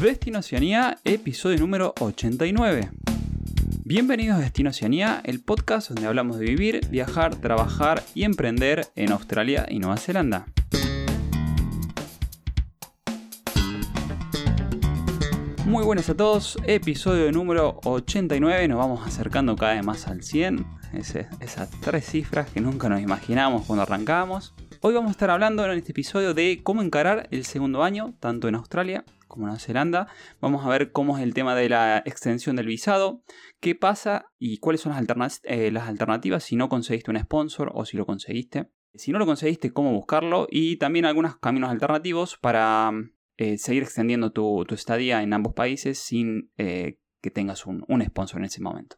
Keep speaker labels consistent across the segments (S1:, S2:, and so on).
S1: Destino Oceanía, episodio número 89. Bienvenidos a Destino Oceanía, el podcast donde hablamos de vivir, viajar, trabajar y emprender en Australia y Nueva Zelanda. Muy buenas a todos, episodio número 89, nos vamos acercando cada vez más al 100, esas tres cifras que nunca nos imaginamos cuando arrancamos. Hoy vamos a estar hablando en este episodio de cómo encarar el segundo año, tanto en Australia como Nueva Zelanda. Vamos a ver cómo es el tema de la extensión del visado, qué pasa y cuáles son las, eh, las alternativas si no conseguiste un sponsor o si lo conseguiste. Si no lo conseguiste, cómo buscarlo y también algunos caminos alternativos para eh, seguir extendiendo tu, estadía en ambos países sin eh, que tengas un, sponsor en ese momento.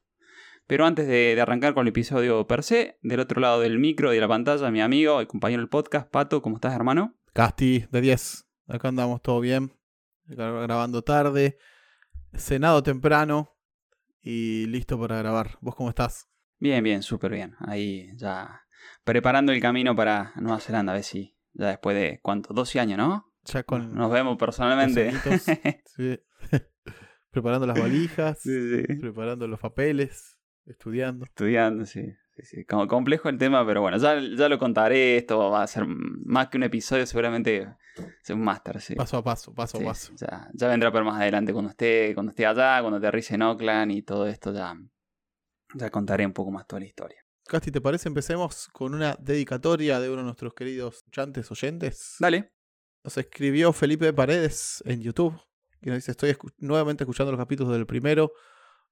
S1: Pero antes de, de, arrancar con el episodio per se, del otro lado del micro y de la pantalla, mi amigo y compañero del podcast, Pato, ¿cómo estás, hermano?
S2: Casti, de 10. Acá andamos todo bien grabando tarde, cenado temprano y listo para grabar. ¿Vos cómo estás?
S1: Bien, bien, súper bien. Ahí ya preparando el camino para Nueva Zelanda, a ver si ya después de, ¿cuánto? 12 años, ¿no?
S2: Ya con...
S1: Nos vemos personalmente.
S2: preparando las valijas, preparando los papeles, estudiando.
S1: Estudiando, sí. Como complejo el tema, pero bueno, ya, ya lo contaré. Esto va a ser más que un episodio, seguramente es un máster. Sí.
S2: Paso a paso, paso a paso.
S1: Ya, ya, vendrá pero más adelante cuando esté, cuando esté allá, cuando aterrice en Oakland y todo esto, ya, ya contaré un poco más toda la historia.
S2: Casti, ¿te parece? Empecemos con una dedicatoria de uno de nuestros queridos escuchantes oyentes.
S1: Dale.
S2: Nos escribió Felipe Paredes en YouTube. Y nos dice: Estoy nuevamente escuchando los capítulos del primero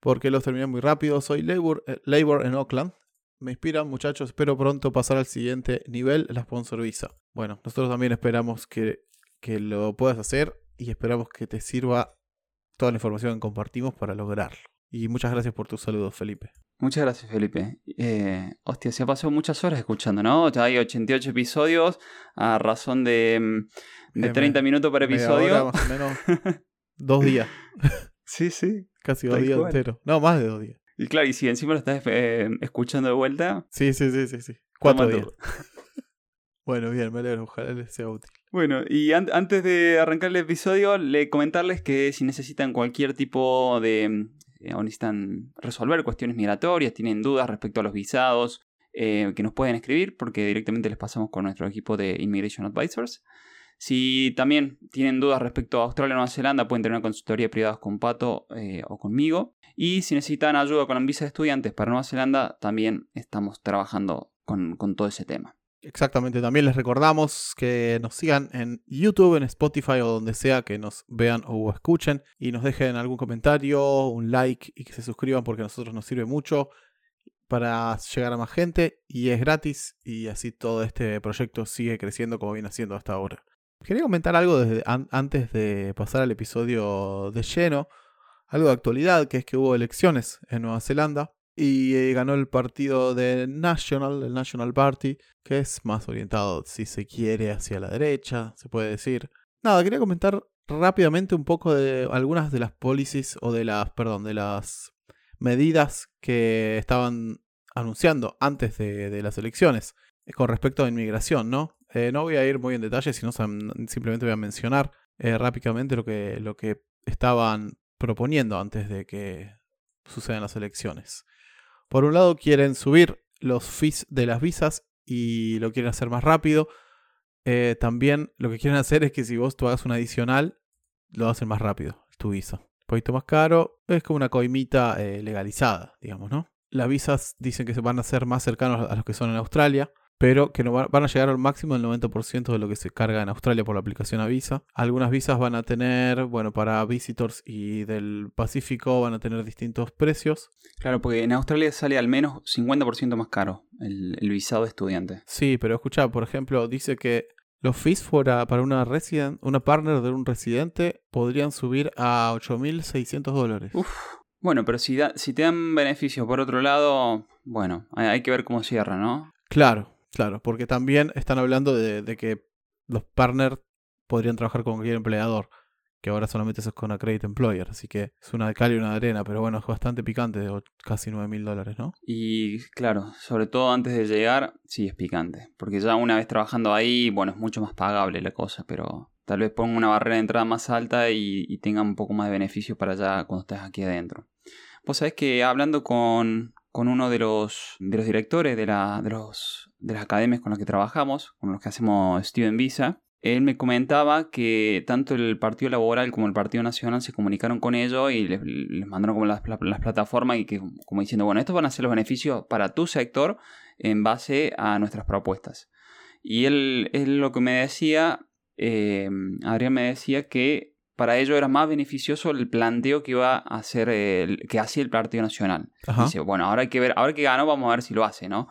S2: porque los terminé muy rápido. Soy labor, eh, labor en Oakland me inspiran, muchachos. Espero pronto pasar al siguiente nivel, la sponsor visa. Bueno, nosotros también esperamos que, que lo puedas hacer y esperamos que te sirva toda la información que compartimos para lograrlo. Y muchas gracias por tus saludos, Felipe.
S1: Muchas gracias, Felipe. Eh, hostia, se ha pasado muchas horas escuchando, ¿no? Ya hay 88 episodios a razón de, mm, de 30 minutos por episodio.
S2: más o menos. dos días.
S1: sí, sí.
S2: Casi dos días enteros. No, más de dos días.
S1: Y claro, y si encima lo estás eh, escuchando de vuelta.
S2: Sí, sí, sí, sí. sí. Cuatro días. bueno, bien, me alegro. Ojalá les sea útil.
S1: Bueno, y antes de arrancar el episodio, le comentarles que si necesitan cualquier tipo de. Eh, o necesitan resolver cuestiones migratorias, tienen dudas respecto a los visados, eh, que nos pueden escribir porque directamente les pasamos con nuestro equipo de Immigration Advisors. Si también tienen dudas respecto a Australia o Nueva Zelanda, pueden tener una consultoría privada con Pato o conmigo. Y si necesitan ayuda con la visa de estudiantes para Nueva Zelanda, también estamos trabajando con, todo ese tema.
S2: Exactamente, también les recordamos que nos sigan en YouTube, en Spotify o donde sea que nos vean o escuchen y nos dejen algún comentario, un like y que se suscriban porque a nosotros nos sirve mucho para llegar a más gente y es gratis y así todo este proyecto sigue creciendo como viene haciendo hasta ahora. Quería comentar algo desde antes de pasar al episodio de lleno algo de actualidad, que es que hubo elecciones en Nueva Zelanda y eh, ganó el partido de National, el National Party, que es más orientado, si se quiere, hacia la derecha, se puede decir. Nada, quería comentar rápidamente un poco de algunas de las policies o de las, perdón, de las medidas que estaban anunciando antes de, las elecciones eh, con respecto a inmigración, ¿no? Eh, no voy a ir muy en detalle, sino simplemente voy a mencionar rápidamente lo que, lo que estaban proponiendo antes de que sucedan las elecciones. Por un lado quieren subir los fees de las visas y lo quieren hacer más rápido. Eh, también lo que quieren hacer es que si vos tú hagas un adicional, lo hacen más rápido, tu visa. Un poquito más caro, es como una coimita eh, legalizada, digamos, ¿no? Las visas dicen que se van a ser más cercanos a los que son en Australia pero que no van a llegar al máximo del 90% de lo que se carga en Australia por la aplicación a Visa. Algunas visas van a tener, bueno, para visitors y del Pacífico van a tener distintos precios.
S1: Claro, porque en Australia sale al menos 50% más caro el, visado de estudiante.
S2: Sí, pero escucha, por ejemplo, dice que los fees para, para una resident, una partner de un residente podrían subir a 8.600 dólares.
S1: Uf. Bueno, pero si, si te dan beneficios por otro lado, bueno, hay que ver cómo cierra, ¿no?
S2: Claro, Claro, porque también están hablando de, que los partners podrían trabajar con cualquier empleador, que ahora solamente eso es con Accredit Employer, así que es una de cal y una de arena, pero bueno, es bastante picante, casi 9 mil dólares, ¿no?
S1: Y claro, sobre todo antes de llegar, sí es picante, porque ya una vez trabajando ahí, bueno, es mucho más pagable la cosa, pero tal vez pongan una barrera de entrada más alta y, tengan un poco más de beneficios para allá cuando estés aquí adentro. Vos sabés que hablando con, uno de los, de los directores de, la, de, los, de las academias con las que trabajamos, con los que hacemos Student Visa, él me comentaba que tanto el Partido Laboral como el Partido Nacional se comunicaron con ellos y les, mandaron como las, plataformas y que como diciendo, bueno, estos van a ser los beneficios para tu sector en base a nuestras propuestas. Y él, él lo que me decía, eh, Adrián me decía que para ello era más beneficioso el planteo que iba a hacer el, que hacía el Partido Nacional. Dice, bueno, ahora hay que ver, ahora que ganó, vamos a ver si lo hace, ¿no?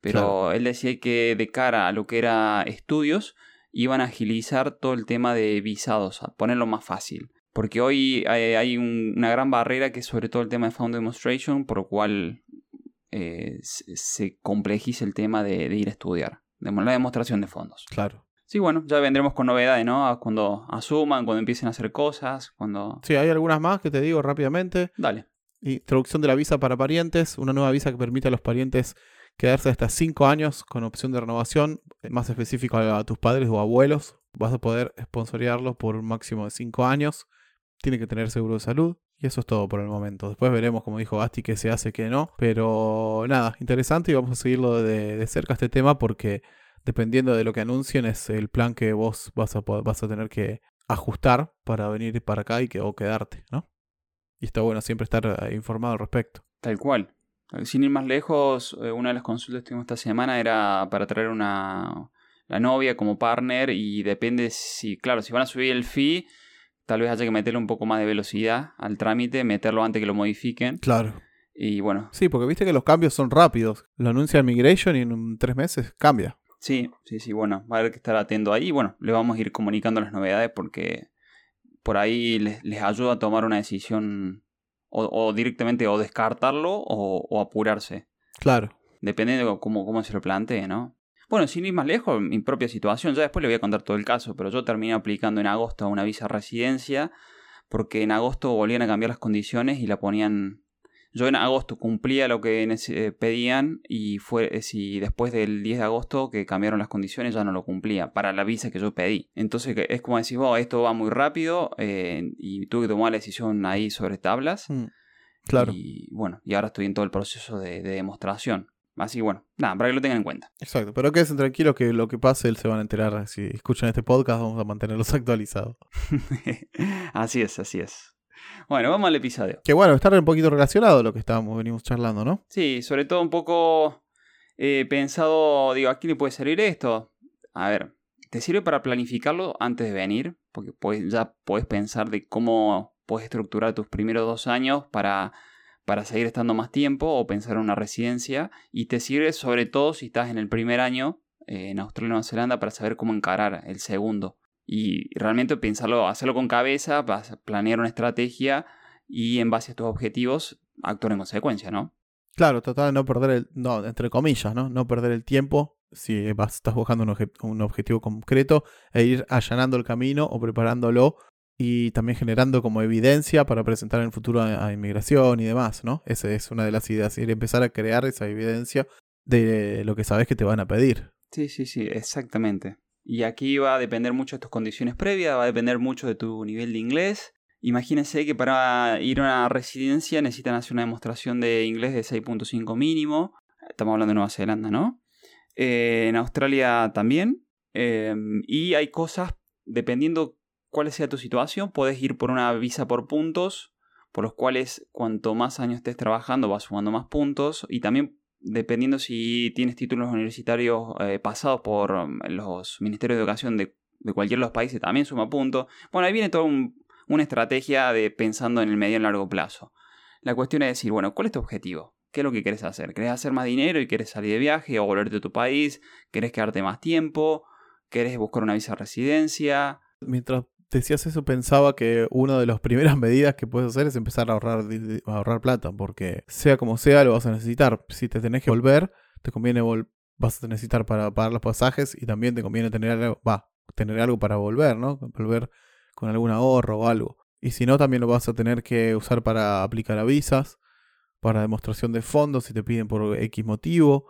S1: Pero él decía que de cara a lo que era estudios, iban a agilizar todo el tema de visados, a ponerlo más fácil. Porque hoy hay, una gran barrera que es sobre todo el tema de Found Demonstration, por lo cual eh, se complejiza el tema de, ir a estudiar, de la demostración de fondos.
S2: Claro.
S1: Sí, bueno, ya vendremos con novedades, ¿no? Cuando asuman, cuando empiecen a hacer cosas, cuando...
S2: Sí, hay algunas más que te digo rápidamente.
S1: Dale.
S2: Introducción de la visa para parientes, una nueva visa que permite a los parientes quedarse hasta 5 años con opción de renovación, eh, más específico a, tus padres o abuelos. Vas a poder sponsorearlo por un máximo de 5 años. Tiene que tener seguro de salud. Y eso es todo por el momento. Después veremos, como dijo Basti, qué se hace, qué no. Pero nada, interesante y vamos a seguirlo de, cerca este tema porque dependiendo de lo que anuncien es el plan que vos vas a, vas a tener que ajustar para venir para acá y que, o quedarte, ¿no? Y está bueno siempre estar eh, informado al respecto.
S1: Tal cual. Sin ir más lejos, eh, una de las consultas que tuvimos esta semana era para traer una la novia como partner y depende si, claro, si van a subir el fee, tal vez haya que meterle un poco más de velocidad al trámite, meterlo antes que lo modifiquen.
S2: Claro.
S1: Y bueno.
S2: Sí, porque viste que los cambios son rápidos. Lo anuncia Migration y en tres meses cambia.
S1: Sí, sí, sí, bueno, va a haber que estar atento ahí. Bueno, le vamos a ir comunicando las novedades porque por ahí les, les ayuda a tomar una decisión o, directamente o descartarlo o, apurarse.
S2: Claro.
S1: Depende de cómo, cómo se lo plantee, ¿no? Bueno, sin ir más lejos, mi propia situación, ya después le voy a contar todo el caso, pero yo terminé aplicando en agosto una visa residencia porque en agosto volvían a cambiar las condiciones y la ponían yo en agosto cumplía lo que eh, pedían y fue eh, si después del 10 de agosto que cambiaron las condiciones ya no lo cumplía para la visa que yo pedí. Entonces es como decir, vos, esto va muy rápido eh, y tuve que tomar la decisión ahí sobre tablas. Mm,
S2: claro.
S1: Y bueno, y ahora estoy en todo el proceso de, demostración. Así bueno, nada, para que lo tengan en cuenta.
S2: Exacto, pero quédense tranquilos que lo que pase él se van a enterar. Si escuchan este podcast, vamos a mantenerlos actualizados.
S1: así es, así es. Bueno, vamos al episodio.
S2: Que bueno, está un poquito relacionado a lo que estábamos, venimos charlando, ¿no?
S1: Sí, sobre todo un poco eh, pensado, digo, ¿a quién le puede servir esto? A ver, te sirve para planificarlo antes de venir, porque ya puedes pensar de cómo puedes estructurar tus primeros dos años para, para seguir estando más tiempo o pensar en una residencia. Y te sirve sobre todo si estás en el primer año eh, en Australia y Nueva Zelanda para saber cómo encarar el segundo y realmente pensarlo, hacerlo con cabeza, planear una estrategia y en base a tus objetivos actuar en consecuencia, ¿no?
S2: Claro, tratar de no perder el, no, entre comillas, ¿no? No perder el tiempo si vas, estás buscando un, objetivo concreto e ir allanando el camino o preparándolo y también generando como evidencia para presentar en el futuro a, inmigración y demás, ¿no? Esa es una de las ideas, ir empezar a crear esa evidencia de lo que sabes que te van a pedir.
S1: Sí, sí, sí, exactamente. Y aquí va a depender mucho de tus condiciones previas, va a depender mucho de tu nivel de inglés. Imagínense que para ir a una residencia necesitan hacer una demostración de inglés de 6.5 mínimo. Estamos hablando de Nueva Zelanda, ¿no? Eh, en Australia también. Em, y hay cosas, dependiendo cuál sea tu situación, puedes ir por una visa por puntos, por los cuales cuanto más años estés trabajando vas sumando más puntos. Y también dependiendo si tienes títulos universitarios eh, pasados por um, los ministerios de educación de, cualquiera de los países, también suma puntos. Bueno, ahí viene toda una estrategia de pensando en el medio y largo plazo. La cuestión es decir, bueno, ¿cuál es tu objetivo? ¿Qué es lo que quieres hacer? ¿Querés hacer más dinero y quieres salir de viaje o volverte a tu país? ¿Querés quedarte más tiempo? ¿Querés buscar una visa de residencia?
S2: Mientras decías eso, pensaba que una de las primeras medidas que puedes hacer es empezar a ahorrar, a ahorrar plata, porque sea como sea, lo vas a necesitar. Si te tenés que volver, te conviene vas a necesitar para pagar los pasajes y también te conviene tener algo, va, tener algo para volver, ¿no? Volver con algún ahorro o algo. Y si no, también lo vas a tener que usar para aplicar a visas, para demostración de fondos si te piden por X motivo.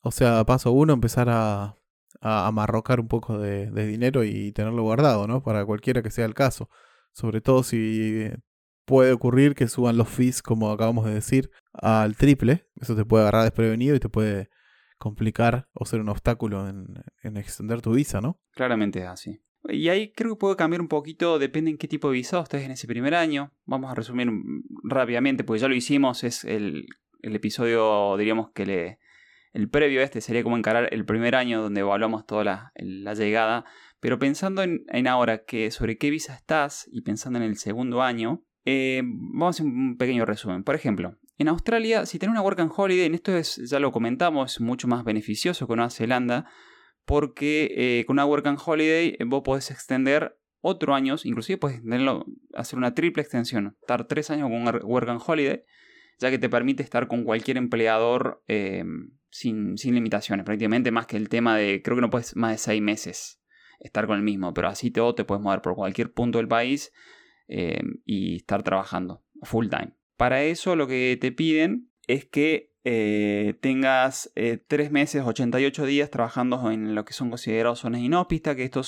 S2: O sea, paso uno, empezar a, a amarrocar un poco de, dinero y tenerlo guardado, ¿no? Para cualquiera que sea el caso. Sobre todo si puede ocurrir que suban los fees, como acabamos de decir, al triple. Eso te puede agarrar desprevenido y te puede complicar o ser un obstáculo en, en extender tu visa, ¿no?
S1: Claramente es así. Y ahí creo que puede cambiar un poquito, depende en qué tipo de visado estés en ese primer año. Vamos a resumir rápidamente, porque ya lo hicimos, es el, el episodio, diríamos que le, el previo a este sería como encarar el primer año donde evaluamos toda la, llegada. Pero pensando en, ahora que sobre qué visa estás y pensando en el segundo año, eh, vamos a hacer un pequeño resumen. Por ejemplo, en Australia, si tenés una Work and Holiday, en esto es, ya lo comentamos, es mucho más beneficioso que Nueva Zelanda, porque eh, con una Work and Holiday eh, vos podés extender otro año, inclusive puedes hacer una triple extensión, estar tres años con un Work and Holiday, ya que te permite estar con cualquier empleador sin, sin, limitaciones, prácticamente más que el tema de, creo que no puedes más de seis meses estar con el mismo, pero así todo te puedes mover por cualquier punto del país eh, y estar trabajando full time. Para eso lo que te piden es que eh, tengas eh, 3 meses, 88 días trabajando en lo que son considerados zonas inhóspitas, que esto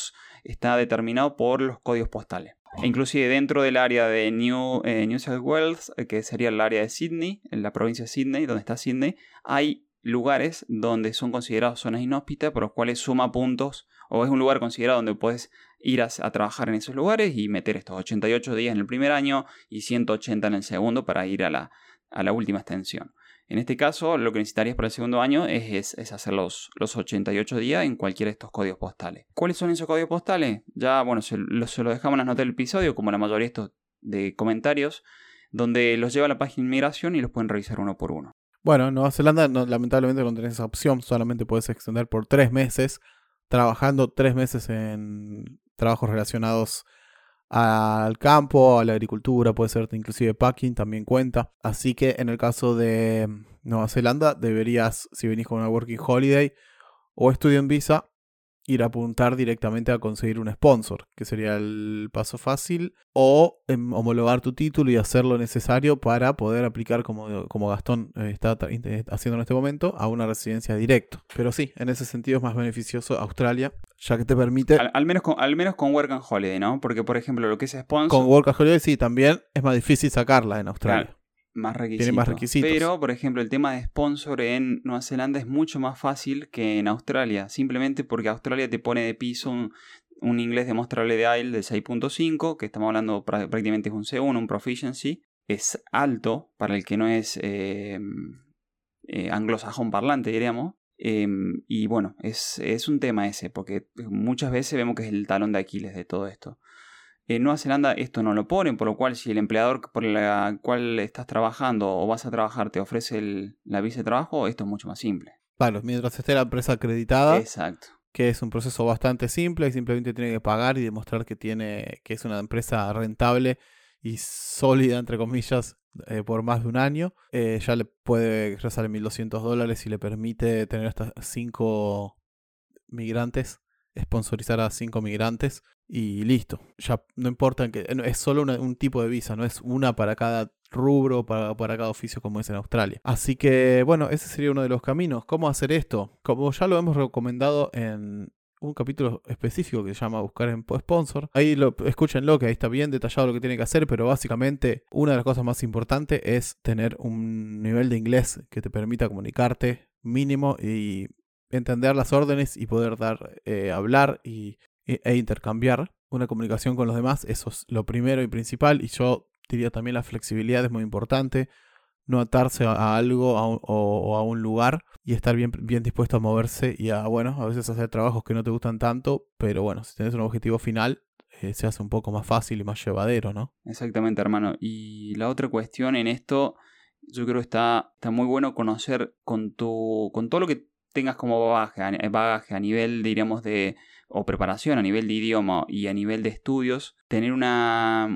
S1: está determinado por los códigos postales. E inclusive dentro del área de New, eh, New South Wales, que sería el área de Sydney, en la provincia de Sydney, donde está Sydney, hay lugares donde son considerados zonas inhóspitas, por los cuales suma puntos, o es un lugar considerado donde puedes ir a, trabajar en esos lugares y meter estos 88 días en el primer año y 180 en el segundo para ir a la, a la última extensión. En este caso, lo que necesitarías para el segundo año es, es, hacer los, los, 88 días en cualquiera de estos códigos postales. ¿Cuáles son esos códigos postales? Ya, bueno, se, lo, se lo dejamos en las notas del episodio, como la mayoría de estos de comentarios, donde los lleva a la página de inmigración y los pueden revisar uno por uno.
S2: Bueno, en Nueva Zelanda lamentablemente no tenés esa opción, solamente puedes extender por tres meses, trabajando tres meses en trabajos relacionados al campo, a la agricultura, puede ser inclusive packing, también cuenta. Así que en el caso de Nueva Zelanda, deberías, si venís con una Working Holiday o Student Visa, ir a apuntar directamente a conseguir un sponsor, que sería el paso fácil, o em, homologar tu título y hacer lo necesario para poder aplicar, como, como Gastón eh, está haciendo en este momento, a una residencia directo. Pero sí, en ese sentido es más beneficioso Australia, ya que te permite...
S1: Al, menos, con, al menos con Work and Holiday, ¿no? Porque, por ejemplo, lo que es sponsor...
S2: Con Work and Holiday sí, también es más difícil sacarla en Australia
S1: más requisitos. Tiene más requisitos. Pero, por ejemplo, el tema de sponsor en Nueva Zelanda es mucho más fácil que en Australia. Simplemente porque Australia te pone de piso un, inglés demostrable de IELTS de 6.5, que estamos hablando prácticamente es un C1, un proficiency. Es alto para el que no es eh, eh, anglosajón parlante, diríamos. Em, y bueno, es, es un tema ese, porque muchas veces vemos que es el talón de Aquiles de todo esto. En Nueva Zelanda esto no lo ponen, por lo cual si el empleador por el cual estás trabajando o vas a trabajar te ofrece la visa de trabajo, esto es mucho más simple.
S2: Claro, mientras esté la empresa acreditada.
S1: Exacto.
S2: Que es un proceso bastante simple y simplemente tiene que pagar y demostrar que tiene que es una empresa rentable y sólida, entre comillas, eh, por más de un año. Eh, ya le puede ingresar 1.200 dólares y le permite tener hasta 5 migrantes, sponsorizar a 5 migrantes y listo. Ya no importa que es solo un tipo de visa, no es una para cada rubro, para, para, cada oficio como es en Australia. Así que bueno, ese sería uno de los caminos. ¿Cómo hacer esto? Como ya lo hemos recomendado en un capítulo específico que se llama Buscar en Sponsor. Ahí lo, escúchenlo, que ahí está bien detallado lo que tiene que hacer, pero básicamente una de las cosas más importantes es tener un nivel de inglés que te permita comunicarte mínimo y entender las órdenes y poder dar, eh, hablar y e, e intercambiar una comunicación con los demás. Eso es lo primero y principal. Y yo diría también la flexibilidad es muy importante. No atarse a algo o, a un lugar y estar bien, bien dispuesto a moverse y a, bueno, a veces hacer trabajos que no te gustan tanto, pero bueno, si tienes un objetivo final, eh, se hace un poco más fácil y más llevadero, ¿no?
S1: Exactamente, hermano. Y la otra cuestión en esto, yo creo que está, está muy bueno conocer con, tu, con todo lo que tengas como bagaje, bagaje a nivel, diríamos, de o preparación a nivel de idioma y a nivel de estudios, tener una,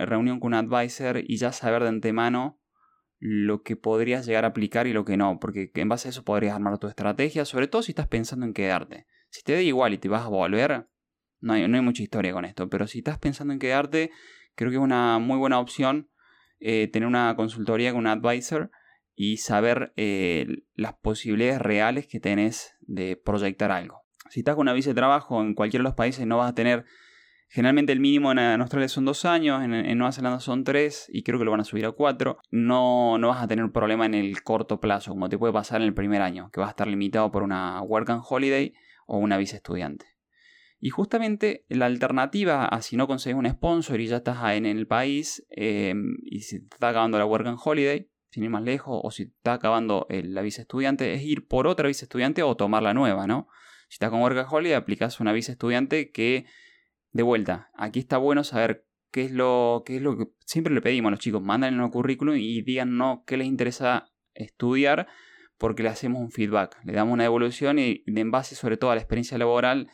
S1: reunión con un advisor y ya saber de antemano lo que podrías llegar a aplicar y lo que no, porque en base a eso podrías armar tu estrategia, sobre todo si estás pensando en quedarte. Si te da igual y te vas a volver, no hay, no hay mucha historia con esto, pero si estás pensando en quedarte, creo que es una muy buena opción eh, tener una consultoría con un advisor y saber eh, las posibilidades reales que tenés de proyectar algo. Si estás con una visa de trabajo en cualquiera de los países no vas a tener Generalmente el mínimo en, Australia son dos años, en, Nueva Zelanda son tres y creo que lo van a subir a cuatro. No, no vas a tener problema en el corto plazo, como te puede pasar en el primer año, que vas a estar limitado por una Work and Holiday o una visa estudiante. Y justamente la alternativa a si no conseguís un sponsor y ya estás en el país em, y si te está acabando la Work and Holiday, sin ir más lejos, o si está acabando la visa estudiante, es ir por otra visa estudiante o tomar la nueva, ¿no? Si estás con Work and Holiday, aplicas una visa estudiante que de vuelta, aquí está bueno saber qué es lo, qué es lo que siempre le pedimos a los chicos, manden un currículum y díganos qué les interesa estudiar porque le hacemos un feedback, le damos una evolución y en base sobre todo a la experiencia laboral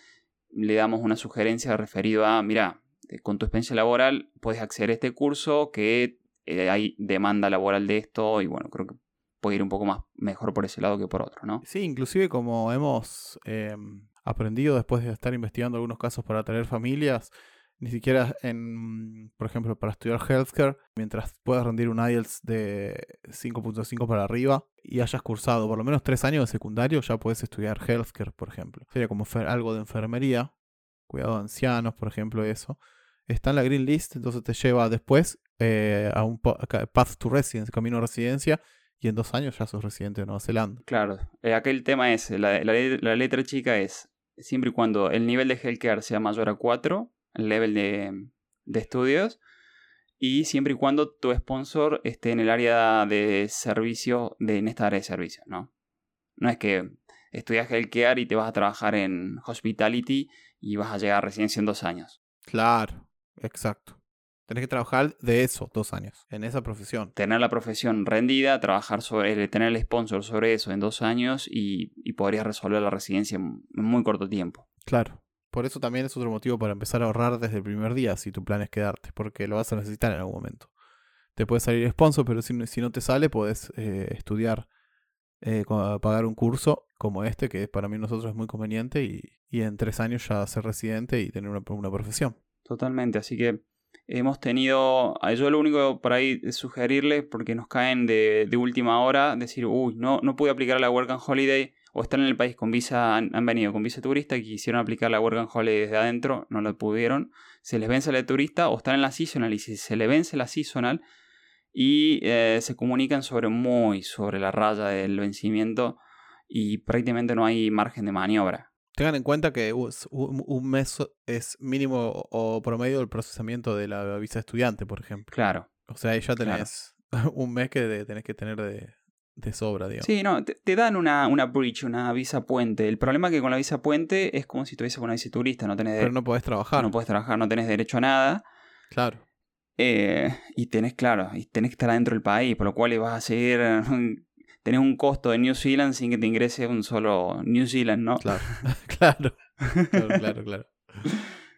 S1: le damos una sugerencia referida a, mira, eh, con tu experiencia laboral puedes acceder a este curso que eh, hay demanda laboral de esto y bueno, creo que puede ir un poco más mejor por ese lado que por otro, ¿no?
S2: Sí, inclusive como hemos em, aprendido después de estar investigando algunos casos para tener familias, ni siquiera en, por ejemplo, para estudiar healthcare, mientras puedas rendir un IELTS de 5.5 para arriba y hayas cursado por lo menos tres años de secundario, ya puedes estudiar healthcare, por ejemplo. Sería como algo de enfermería, cuidado de ancianos, por ejemplo, eso. Está en la Green List, entonces te lleva después eh, a un path to residence, camino a residencia, y en dos años ya sos residente de Nueva Zelanda.
S1: Claro, eh, aquel tema es, la, la, letra chica es, siempre y cuando el nivel de healthcare sea mayor a 4, el level de, estudios, y siempre y cuando tu sponsor esté en el área de servicio, de, en esta área de servicio, ¿no? No es que estudias healthcare y te vas a trabajar en hospitality y vas a llegar a residencia en dos años.
S2: Claro, exacto. Tenés que trabajar de eso dos años, en esa profesión.
S1: Tener la profesión rendida, trabajar sobre, tener el sponsor sobre eso en dos años y, y podrías resolver la residencia en muy corto tiempo.
S2: Claro. Por eso también es otro motivo para empezar a ahorrar desde el primer día si tu plan es quedarte, porque lo vas a necesitar en algún momento. Te puede salir sponsor, pero si, si no te sale, puedes eh, estudiar, eh, pagar un curso como este, que para mí nosotros es muy conveniente, y, y en tres años ya ser residente y tener una, una profesión.
S1: Totalmente, así que hemos tenido, yo lo único por ahí es sugerirles, porque nos caen de, de, última hora, decir, uy, no, no pude aplicar la Work and Holiday, o están en el país con visa, han, venido con visa turista y quisieron aplicar la Work and Holiday desde adentro, no lo pudieron, se les vence la turista o están en la seasonal y si se les vence la seasonal y eh, se comunican sobre muy sobre la raya del vencimiento y prácticamente no hay margen de maniobra.
S2: Tengan en cuenta que un mes es mínimo o promedio del procesamiento de la visa estudiante, por ejemplo.
S1: Claro.
S2: O sea, ahí ya tenés un mes que tenés que tener de, sobra, digamos.
S1: Sí, no, te, dan una, una bridge, una visa puente. El problema es que con la visa puente es como si tuviese una visa turista, no tenés...
S2: Pero no podés trabajar.
S1: No podés trabajar, no tenés derecho a nada.
S2: Claro.
S1: Eh, y tenés, claro, y tenés que estar adentro del país, por lo cual vas a seguir tenés un costo de New Zealand sin que te ingrese un solo New Zealand, ¿no?
S2: Claro, claro, claro, claro, claro.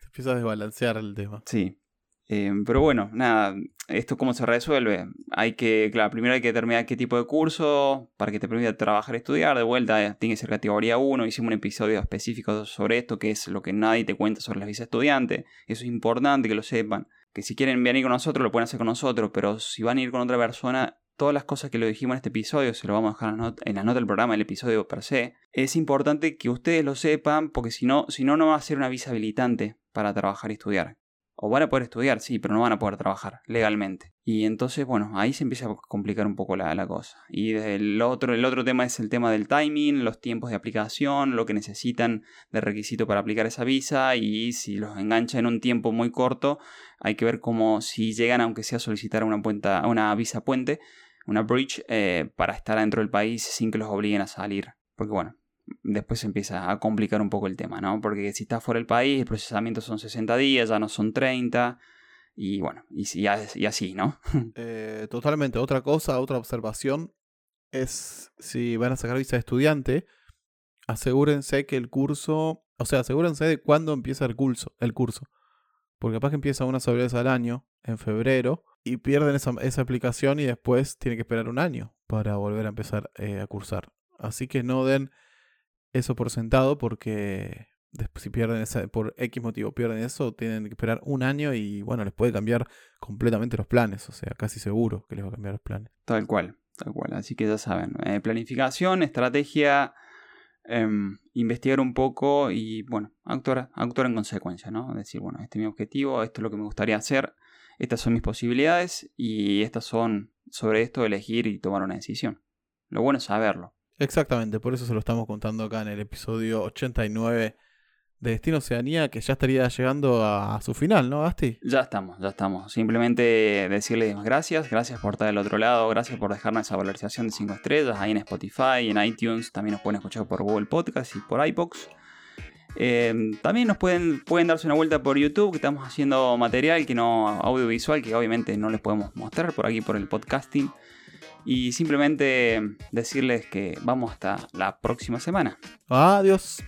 S2: Se empieza a desbalancear el tema.
S1: Sí. Eh, pero bueno, nada, esto cómo se resuelve. Hay que, claro, primero hay que determinar qué tipo de curso para que te permita trabajar y estudiar. De vuelta, eh, tiene que ser categoría 1. Hicimos un episodio específico sobre esto, que es lo que nadie te cuenta sobre las visas estudiantes. Eso es importante que lo sepan. Que si quieren venir con nosotros, lo pueden hacer con nosotros, pero si van a ir con otra persona, todas las cosas que lo dijimos en este episodio, se lo vamos a dejar en la nota del programa, el episodio per se, es importante que ustedes lo sepan porque si no, si no, no va a ser una visa habilitante para trabajar y estudiar. O van a poder estudiar, sí, pero no van a poder trabajar legalmente. Y entonces, bueno, ahí se empieza a complicar un poco la, cosa. Y el otro, el otro tema es el tema del timing, los tiempos de aplicación, lo que necesitan de requisito para aplicar esa visa y si los engancha en un tiempo muy corto, hay que ver cómo si llegan, aunque sea a solicitar una, una visa puente, una bridge eh, para estar dentro del país sin que los obliguen a salir. Porque bueno, después se empieza a complicar un poco el tema, ¿no? Porque si estás fuera del país, el procesamiento son 60 días, ya no son 30. Y bueno, y, y así, ¿no?
S2: Eh, totalmente. Otra cosa, otra observación es si van a sacar visa de estudiante, asegúrense que el curso, o sea, asegúrense de cuándo empieza el curso, el curso. Porque capaz que empieza una sola al año, en febrero, y pierden esa, esa, aplicación y después tienen que esperar un año para volver a empezar eh, a cursar. Así que no den eso por sentado porque después, si pierden esa, por X motivo pierden eso, tienen que esperar un año y bueno, les puede cambiar completamente los planes, o sea, casi seguro que les va a cambiar los planes.
S1: Tal cual, tal cual, así que ya saben, eh, planificación, estrategia em, investigar un poco y, bueno, actuar, actuar en consecuencia, ¿no? Decir, bueno, este es mi objetivo, esto es lo que me gustaría hacer, estas son mis posibilidades y estas son, sobre esto, elegir y tomar una decisión. Lo bueno es saberlo.
S2: Exactamente, por eso se lo estamos contando acá en el episodio 89 de Destino Oceanía, que ya estaría llegando a, su final, ¿no, Asti?
S1: Ya estamos, ya estamos. Simplemente decirles gracias, gracias por estar del otro lado, gracias por dejarnos esa valorización de 5 estrellas ahí en Spotify, en iTunes, también nos pueden escuchar por Google Podcast y por iPods. Em, también nos pueden, pueden darse una vuelta por YouTube, que estamos haciendo material que no audiovisual, que obviamente no les podemos mostrar por aquí por el podcasting. Y simplemente decirles que vamos hasta la próxima semana.
S2: Adiós.